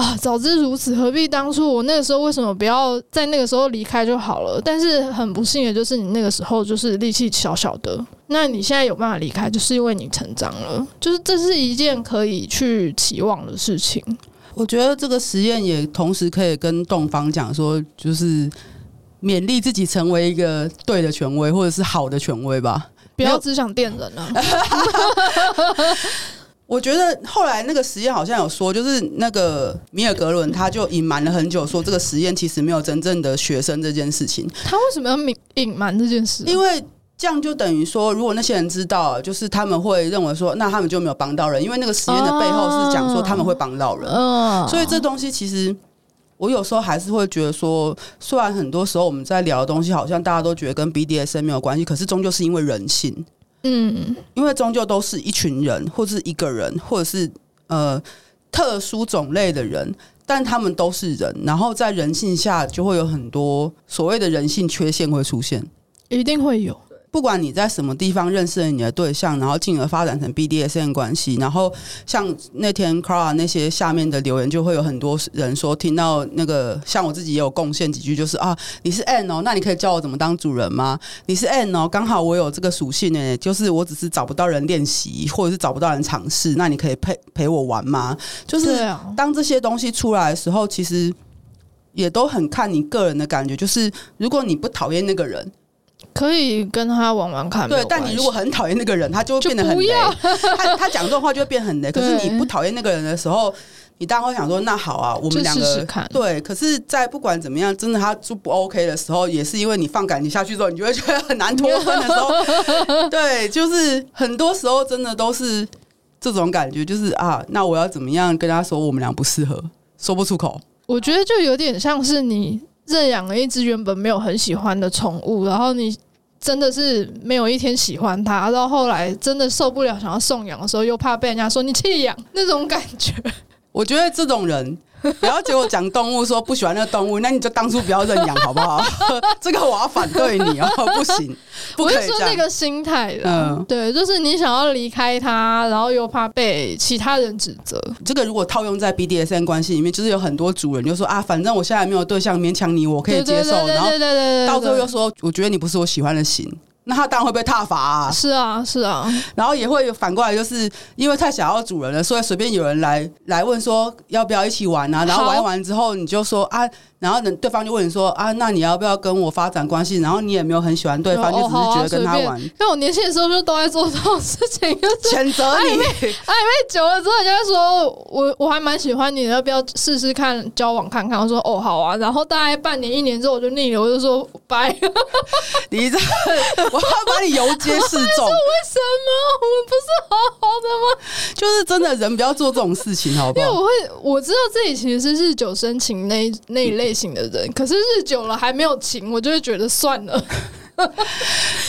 啊，早知如此，何必当初？我那个时候为什么不要在那个时候离开就好了？但是很不幸的就是，你那个时候就是力气小小的。那你现在有办法离开，就是因为你成长了。就是这是一件可以去期望的事情。我觉得这个实验也同时可以跟洞方讲说，就是勉励自己成为一个对的权威，或者是好的权威吧。不要只想电人啊。[laughs] 我觉得后来那个实验好像有说，就是那个米尔格伦他就隐瞒了很久，说这个实验其实没有真正的学生这件事情。他为什么要隐隐瞒这件事？因为这样就等于说，如果那些人知道，就是他们会认为说，那他们就没有帮到人，因为那个实验的背后是讲说他们会帮到人。嗯，所以这东西其实我有时候还是会觉得说，虽然很多时候我们在聊的东西好像大家都觉得跟 BDSM 没有关系，可是终究是因为人性。嗯，因为终究都是一群人，或是一个人，或者是呃特殊种类的人，但他们都是人，然后在人性下就会有很多所谓的人性缺陷会出现，一定会有。不管你在什么地方认识了你的对象，然后进而发展成 BDSN 关系，然后像那天 Cara 那些下面的留言，就会有很多人说，听到那个像我自己也有贡献几句，就是啊，你是 N 哦，那你可以教我怎么当主人吗？你是 N 哦，刚好我有这个属性呢，就是我只是找不到人练习，或者是找不到人尝试，那你可以陪陪我玩吗？就是当这些东西出来的时候，其实也都很看你个人的感觉，就是如果你不讨厌那个人。可以跟他玩玩看。对，但你如果很讨厌那个人，他就会变得很雷。他他讲这种话就会变很雷。[laughs] 可是你不讨厌那个人的时候，你当然会想说，那好啊，我们两个试试看。对，可是，在不管怎么样，真的他就不 OK 的时候，也是因为你放感情下去之后，你就会觉得很难脱分的时候。[laughs] 对，就是很多时候真的都是这种感觉，就是啊，那我要怎么样跟他说我们俩不适合，说不出口。我觉得就有点像是你。认养了一只原本没有很喜欢的宠物，然后你真的是没有一天喜欢它，到后来真的受不了想要送养的时候，又怕被人家说你弃养那种感觉。我觉得这种人。[laughs] 不要结果讲动物说不喜欢那个动物，那你就当初不要认养好不好？[laughs] 这个我要反对你哦，[laughs] 不行，不可是说那个心态的，嗯，对，就是你想要离开他，然后又怕被其他人指责。这个如果套用在 BDSN 关系里面，就是有很多主人就说啊，反正我现在没有对象，勉强你我可以接受，然后到最后又说，我觉得你不是我喜欢的型。那他当然会被踏伐啊！是啊，是啊，然后也会反过来，就是因为太想要主人了，所以随便有人来来问说要不要一起玩啊，然后玩完之后你就说啊。然后等对方就问你说啊，那你要不要跟我发展关系？然后你也没有很喜欢对方，就只是觉得跟他玩。因为我年轻的时候就都在做这种事情，就是谴责你。暧昧，暧昧久了之后，就会说我我还蛮喜欢你的，要不要试试看交往看看？我说哦好啊。然后大概半年一年之后我就腻了，我就说拜。你这，我要把你游街示众。为什么我们不是好好的吗？就是真的人不要做这种事情，好不好？因为我会我知道自己其实是日久生情那那一类。类型的人，可是日久了还没有情，我就会觉得算了。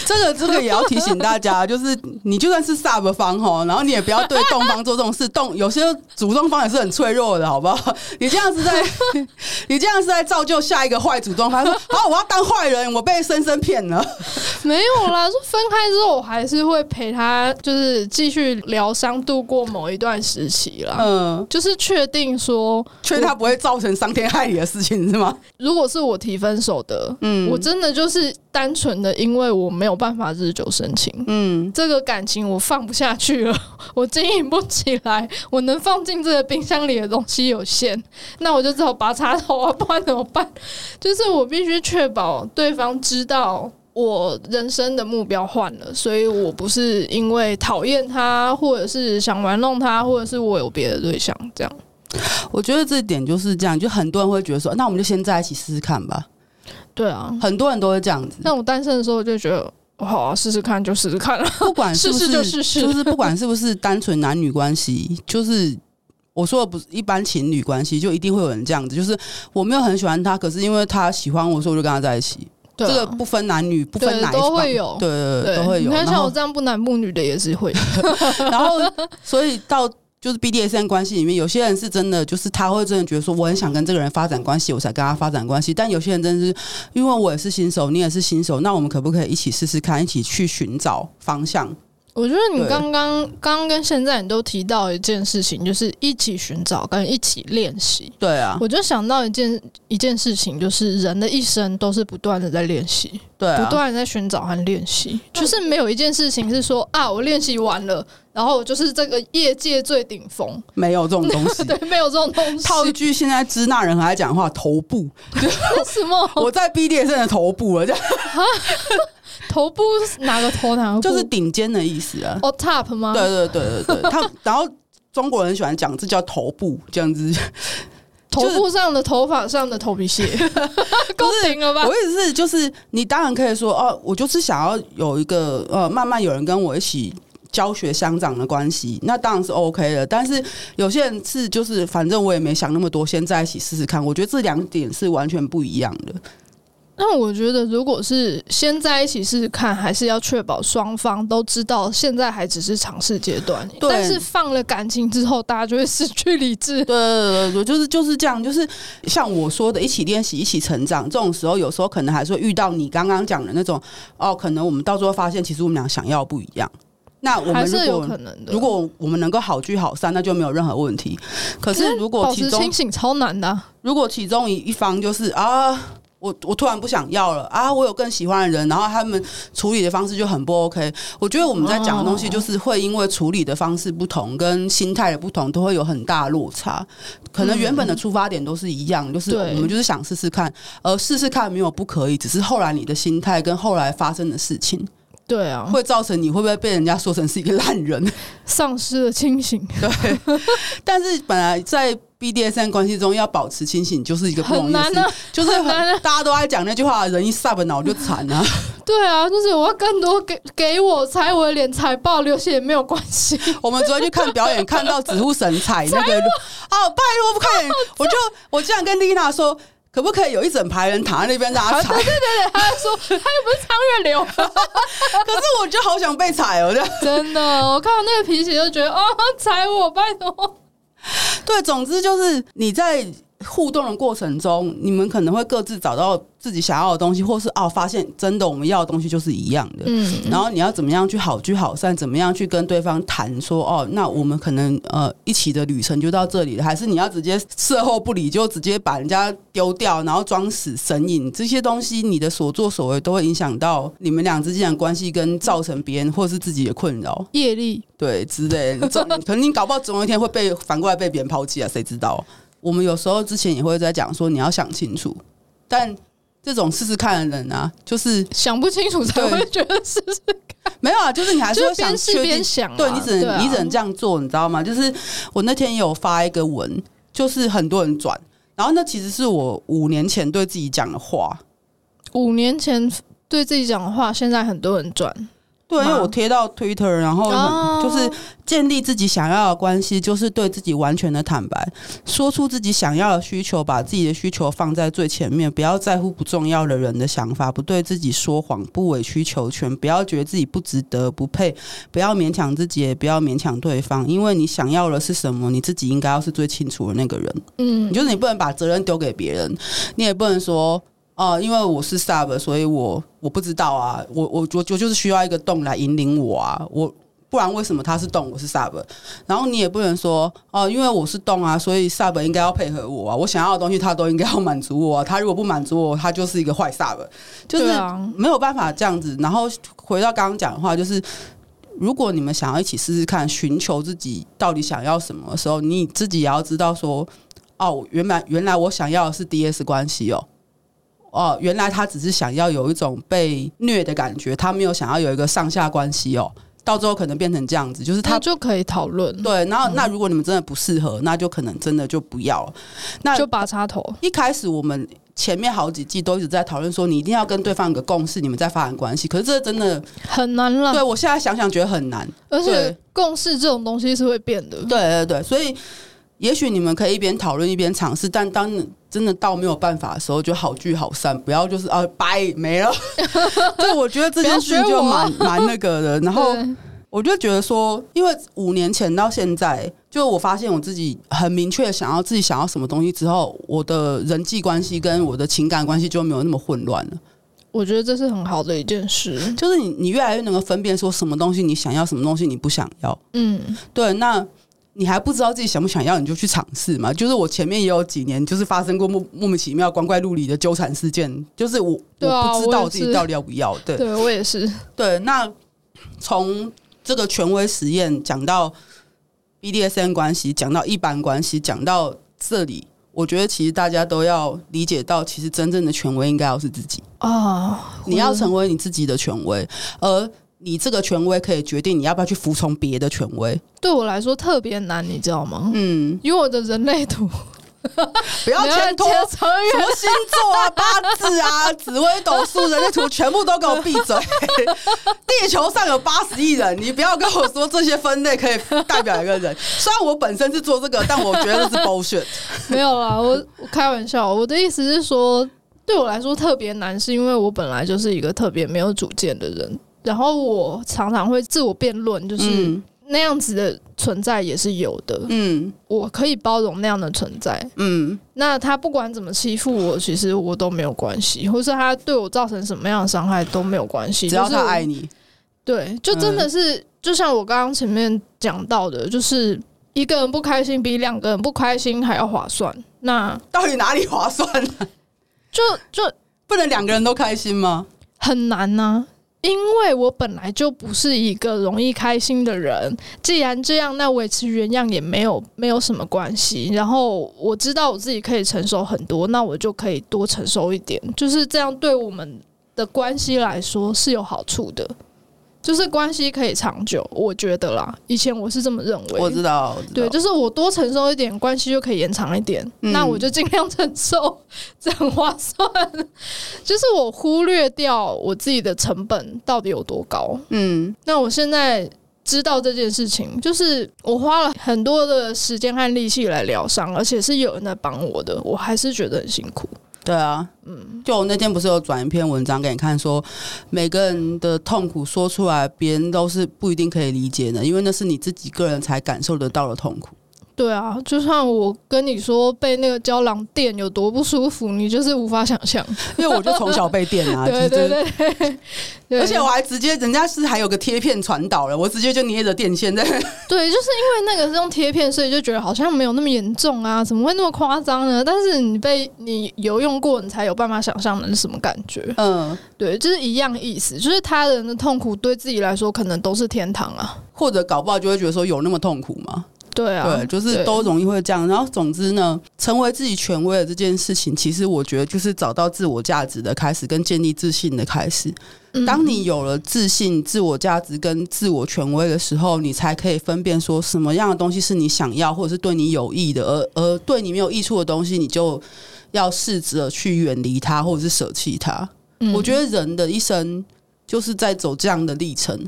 这个这个也要提醒大家，[laughs] 就是你就算是 sub 方哈，然后你也不要对动方做这种事。动有些主动方也是很脆弱的，好不好？[laughs] 你这样是在 [laughs] 你这样是在造就下一个坏主动方。说好，我要当坏人，我被深深骗了。没有啦，说分开之后，我还是会陪他，就是继续疗伤，度过某一段时期啦。嗯，就是确定说，确定他不会造成伤天害理的事情是吗？如果是我提分手的，嗯，我真的就是单纯的因为我没有办法日久生情，嗯，这个感情我放不下去了，[laughs] 我经营不起来，我能放进这个冰箱里的东西有限，那我就只好拔插头啊，[laughs] 不然怎么办？就是我必须确保对方知道我人生的目标换了，所以我不是因为讨厌他，或者是想玩弄他，或者是我有别的对象这样。我觉得这点就是这样，就很多人会觉得说，那我们就先在一起试试看吧。对啊，很多人都会这样子。那我单身的时候就觉得，好啊，试试看就试试看了，不管是不是试试就试试，就是不管是不是单纯男女关系，就是我说的不是一般情侣关系，就一定会有人这样子。就是我没有很喜欢他，可是因为他喜欢我，所以我就跟他在一起。对啊，这个不分男女，不分男女都会有，对对对，都会有。你看像我这样不男不女的也是会。[laughs] 然后，所以到。就是 BDSM 关系里面，有些人是真的，就是他会真的觉得说，我很想跟这个人发展关系，我才跟他发展关系。但有些人真的是，因为我也是新手，你也是新手，那我们可不可以一起试试看，一起去寻找方向？我觉得你刚刚刚刚跟现在你都提到一件事情，就是一起寻找跟一起练习。对啊，我就想到一件一件事情，就是人的一生都是不断的在练习，对啊，不断的在寻找和练习，就是没有一件事情是说啊，我练习完了，然后就是这个业界最顶峰，没有这种东西，[laughs] 对，没有这种东西。套一句现在支那人还在讲话，头部，[laughs] 什么？[laughs] 我在 BDSM 的头部了，这样。头部是哪个头？哪个 [laughs] 就是顶尖的意思啊？哦，top 吗？对对对对对，[laughs] 他然后中国人喜欢讲这叫头部，这样子，头部上的头发上的头皮屑，[laughs] 够顶了吧？我意思是，就是你当然可以说哦，我就是想要有一个呃，慢慢有人跟我一起教学相长的关系，那当然是 OK 的。但是有些人是就是，反正我也没想那么多，先在一起试试看。我觉得这两点是完全不一样的。那我觉得，如果是先在一起试试看，还是要确保双方都知道，现在还只是尝试阶段。对，但是放了感情之后，大家就会失去理智。对 [laughs] 对对对，就是就是这样。就是像我说的，一起练习，一起成长。这种时候，有时候可能还是会遇到你刚刚讲的那种哦，可能我们到最后发现，其实我们俩想要不一样。那我们还是有可能的。如果我们能够好聚好散，那就没有任何问题。可是如果其中保持清醒超难的啊。如果其中一一方就是啊。我我突然不想要了啊！我有更喜欢的人，然后他们处理的方式就很不 OK。我觉得我们在讲的东西，就是会因为处理的方式不同，跟心态的不同，都会有很大的落差。可能原本的出发点都是一样，就是我们就是想试试看，而试试看没有不可以，只是后来你的心态跟后来发生的事情，对啊，会造成你会不会被人家说成是一个烂人，丧失了清醒。[laughs] 对，但是本来在。BDSM 关系中要保持清醒，就是一个不容易的事，就是大家都爱讲那句话，人一 sub 脑就惨了。[laughs] 对啊，就是我要更多给给我踩我的脸，踩爆流血也没有关系。[laughs] 我们昨天去看表演，看到指护神踩那个，哦，拜托不可以，我就我这样跟丽娜说，可不可以有一整排人躺在那边让他踩？对对对，[laughs] 他说他又不是苍月流，[laughs] 可是我就好想被踩哦，这样真的，我看到那个皮鞋就觉得哦，踩我，拜托。对，总之就是你在互动的过程中，你们可能会各自找到自己想要的东西，或是哦，发现真的我们要的东西就是一样的。嗯，然后你要怎么样去好聚好散？怎么样去跟对方谈说哦，那我们可能呃一起的旅程就到这里了，还是你要直接事后不理，就直接把人家丢掉，然后装死神隐这些东西，你的所作所为都会影响到你们俩之间的关系，跟造成别人或是自己的困扰、业力对之类的。可能你搞不好总有一天会被反过来被别人抛弃啊，谁知道？我们有时候之前也会在讲说，你要想清楚，但这种试试看的人啊，就是想不清楚才会觉得试试看。没有啊，就是你还是会想边试边想，对，你只能、啊、你只能这样做，你知道吗？就是我那天有发一个文，就是很多人转，然后那其实是我五年前对自己讲的话，五年前对自己讲的话，现在很多人转。对，因为我贴到 Twitter，然后就是建立自己想要的关系，就是对自己完全的坦白，说出自己想要的需求，把自己的需求放在最前面，不要在乎不重要的人的想法，不对自己说谎，不委曲求全，不要觉得自己不值得、不配，不要勉强自己，也不要勉强对方，因为你想要的是什么，你自己应该要是最清楚的那个人。嗯，就是你不能把责任丢给别人，你也不能说。哦、呃，因为我是 sub，所以我我不知道啊，我我我我就是需要一个洞来引领我啊，我不然为什么他是洞，我是 sub？然后你也不能说哦、呃，因为我是洞啊，所以 sub 应该要配合我啊，我想要的东西他都应该要满足我啊，他如果不满足我，他就是一个坏 sub，就是没有办法这样子。然后回到刚刚讲的话，就是如果你们想要一起试试看，寻求自己到底想要什么的时候，你自己也要知道说，哦，原来原来我想要的是 DS 关系哦。哦，原来他只是想要有一种被虐的感觉，他没有想要有一个上下关系哦。到最后可能变成这样子，就是他就可以讨论。对，然后、嗯、那如果你们真的不适合，那就可能真的就不要了。那就拔插头。一开始我们前面好几季都一直在讨论说，你一定要跟对方有个共识，你们再发展关系。可是这真的很难了。对，我现在想想觉得很难，而且共识这种东西是会变的。对对对，所以。也许你们可以一边讨论一边尝试，但当真的到没有办法的时候，就好聚好散，不要就是啊拜没了。[laughs] 对，我觉得这件事就蛮蛮那个的。然后我就觉得说，因为五年前到现在，就我发现我自己很明确想要自己想要什么东西之后，我的人际关系跟我的情感关系就没有那么混乱了。我觉得这是很好的一件事，就是你你越来越能够分辨说什么东西你想要，什么东西你不想要。嗯，对，那。你还不知道自己想不想要，你就去尝试嘛。就是我前面也有几年，就是发生过莫莫名其妙、光怪陆离的纠缠事件。就是我、啊、我不知道自己到底要不要。对，对我也是。对，那从这个权威实验讲到 BDSN 关系，讲到一般关系，讲到这里，我觉得其实大家都要理解到，其实真正的权威应该要是自己啊、哦。你要成为你自己的权威，而。你这个权威可以决定你要不要去服从别的权威。对我来说特别难，你知道吗？嗯，因为我的人类图 [laughs] 不要牵拖什么星座啊、八字啊、紫微斗数、人类图，全部都给我闭嘴！[laughs] 地球上有八十亿人，你不要跟我说这些分类可以代表一个人。虽然我本身是做这个，但我觉得这是 bullshit。[laughs] 没有啦，我我开玩笑。我的意思是说，对我来说特别难，是因为我本来就是一个特别没有主见的人。然后我常常会自我辩论，就是那样子的存在也是有的。嗯，我可以包容那样的存在。嗯，那他不管怎么欺负我，其实我都没有关系，或是他对我造成什么样的伤害都没有关系，只要他爱你。对，就真的是就像我刚刚前面讲到的，就是一个人不开心比两个人不开心还要划算。那到底哪里划算呢？就就。不能两个人都开心吗？很难呐、啊。因为我本来就不是一个容易开心的人，既然这样，那维持原样也没有没有什么关系。然后我知道我自己可以承受很多，那我就可以多承受一点，就是这样，对我们的关系来说是有好处的。就是关系可以长久，我觉得啦。以前我是这么认为。我知道，知道。对，就是我多承受一点，关系就可以延长一点。嗯、那我就尽量承受，[laughs] 这很划算。就是我忽略掉我自己的成本到底有多高。嗯，那我现在知道这件事情，就是我花了很多的时间和力气来疗伤，而且是有人在帮我的，我还是觉得很辛苦。对啊，嗯，就我那天不是有转一篇文章给你看，说每个人的痛苦说出来，别人都是不一定可以理解的，因为那是你自己个人才感受得到的痛苦。对啊，就算我跟你说被那个胶囊电有多不舒服，你就是无法想象。[laughs] 因为我就从小被电啊，[laughs] 对对对，[laughs] 对，而且我还直接，人家是还有个贴片传导了，我直接就捏着电线在。对，就是因为那个是用贴片，所以就觉得好像没有那么严重啊，怎么会那么夸张呢？但是你被你有用过，你才有办法想象那是什么感觉。嗯，对，就是一样意思，就是他人的痛苦对自己来说可能都是天堂啊，或者搞不好就会觉得说有那么痛苦吗？对啊，对，就是都容易会这样。然后总之呢，成为自己权威的这件事情，其实我觉得就是找到自我价值的开始，跟建立自信的开始。当你有了自信、自我价值跟自我权威的时候，你才可以分辨说什么样的东西是你想要，或者是对你有益的，而而对你没有益处的东西，你就要试着去远离它，或者是舍弃它。我觉得人的一生就是在走这样的历程。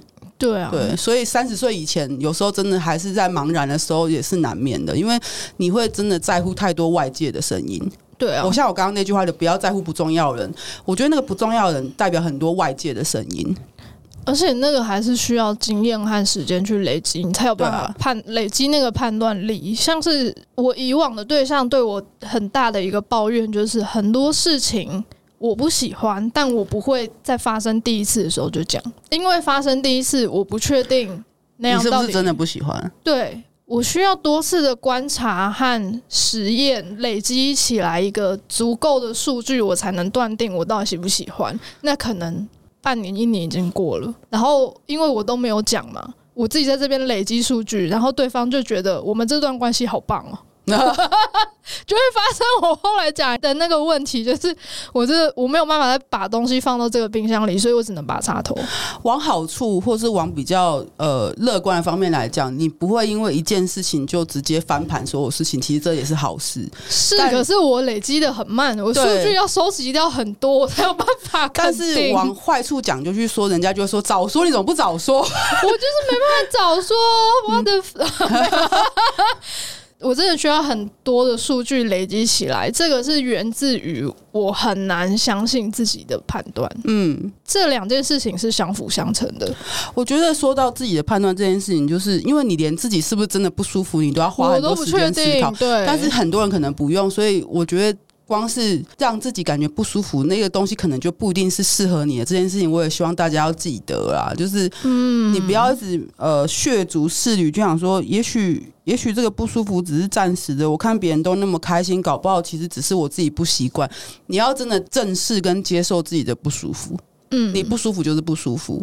对啊，对，所以三十岁以前，有时候真的还是在茫然的时候，也是难免的，因为你会真的在乎太多外界的声音。对啊，我像我刚刚那句话的，不要在乎不重要人。我觉得那个不重要人代表很多外界的声音，而且那个还是需要经验和时间去累积，你才有办法判累积那个判断力。像是我以往的对象对我很大的一个抱怨，就是很多事情。我不喜欢，但我不会在发生第一次的时候就讲，因为发生第一次我不确定那样到底。你是不是真的不喜欢？对，我需要多次的观察和实验，累积起来一个足够的数据，我才能断定我到底喜不喜欢。那可能半年、一年已经过了，然后因为我都没有讲嘛，我自己在这边累积数据，然后对方就觉得我们这段关系好棒哦。[laughs] 就会发生我后来讲的那个问题，就是我这我没有办法再把东西放到这个冰箱里，所以我只能拔插头。往好处或是往比较呃乐观的方面来讲，你不会因为一件事情就直接翻盘所有事情，其实这也是好事。是，可是我累积的很慢，我数据要收集掉很多，我才有办法。但是往坏处讲，就去说人家就会说早说，你怎么不早说？我就是没办法早说，我的。我真的需要很多的数据累积起来，这个是源自于我很难相信自己的判断。嗯，这两件事情是相辅相成的。我觉得说到自己的判断这件事情，就是因为你连自己是不是真的不舒服，你都要花很多时间思考。对，但是很多人可能不用，所以我觉得。光是让自己感觉不舒服，那个东西可能就不一定是适合你的。这件事情，我也希望大家要记得啦，就是，嗯，你不要一直呃血族仕旅，就想说，也许也许这个不舒服只是暂时的。我看别人都那么开心，搞不好其实只是我自己不习惯。你要真的正视跟接受自己的不舒服，嗯，你不舒服就是不舒服。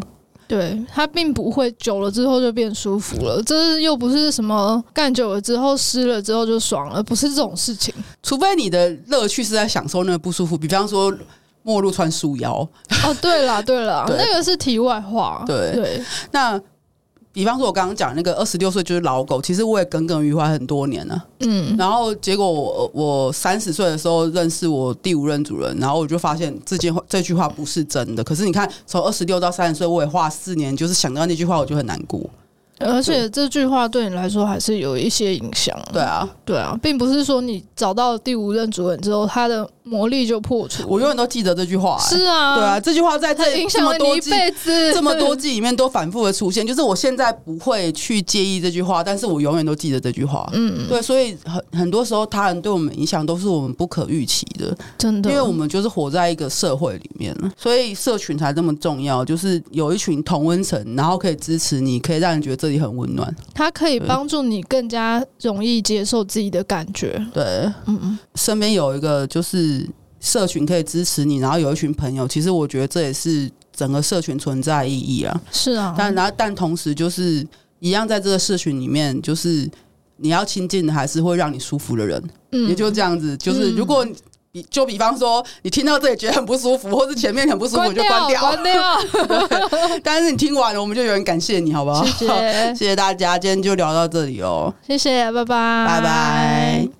对，它并不会久了之后就变舒服了，这又不是什么干久了之后湿了之后就爽了，不是这种事情。除非你的乐趣是在享受那个不舒服，比方说末路穿束腰。[laughs] 哦，对了对了，那个是题外话。对对，那。比方说，我刚刚讲那个二十六岁就是老狗，其实我也耿耿于怀很多年了。嗯，然后结果我我三十岁的时候认识我第五任主人，然后我就发现这件话这句话不是真的。可是你看，从二十六到三十岁，我也花四年，就是想到那句话，我就很难过。而且这句话对你来说还是有一些影响。对啊，对啊，并不是说你找到第五任主人之后，他的。魔力就破除，我永远都记得这句话、欸。是啊，对啊，这句话在这影响了你一辈子，这么多季里面都反复的出现。就是我现在不会去介意这句话，但是我永远都记得这句话。嗯，对，所以很很多时候他人对我们影响都是我们不可预期的，真的，因为我们就是活在一个社会里面，所以社群才这么重要。就是有一群同温层，然后可以支持你，可以让你觉得这里很温暖。它可以帮助你更加容易接受自己的感觉。对，嗯嗯，身边有一个就是。社群可以支持你，然后有一群朋友，其实我觉得这也是整个社群存在意义啊。是啊，但然后但同时就是一样，在这个社群里面，就是你要亲近的还是会让你舒服的人，嗯，也就这样子。就是如果比就比方说你听到这里觉得很不舒服，或是前面很不舒服，就关掉，关掉。[laughs] 但是你听完了，我们就有人感谢你，好不好？谢谢，谢谢大家，今天就聊到这里哦。谢谢，拜拜，拜拜。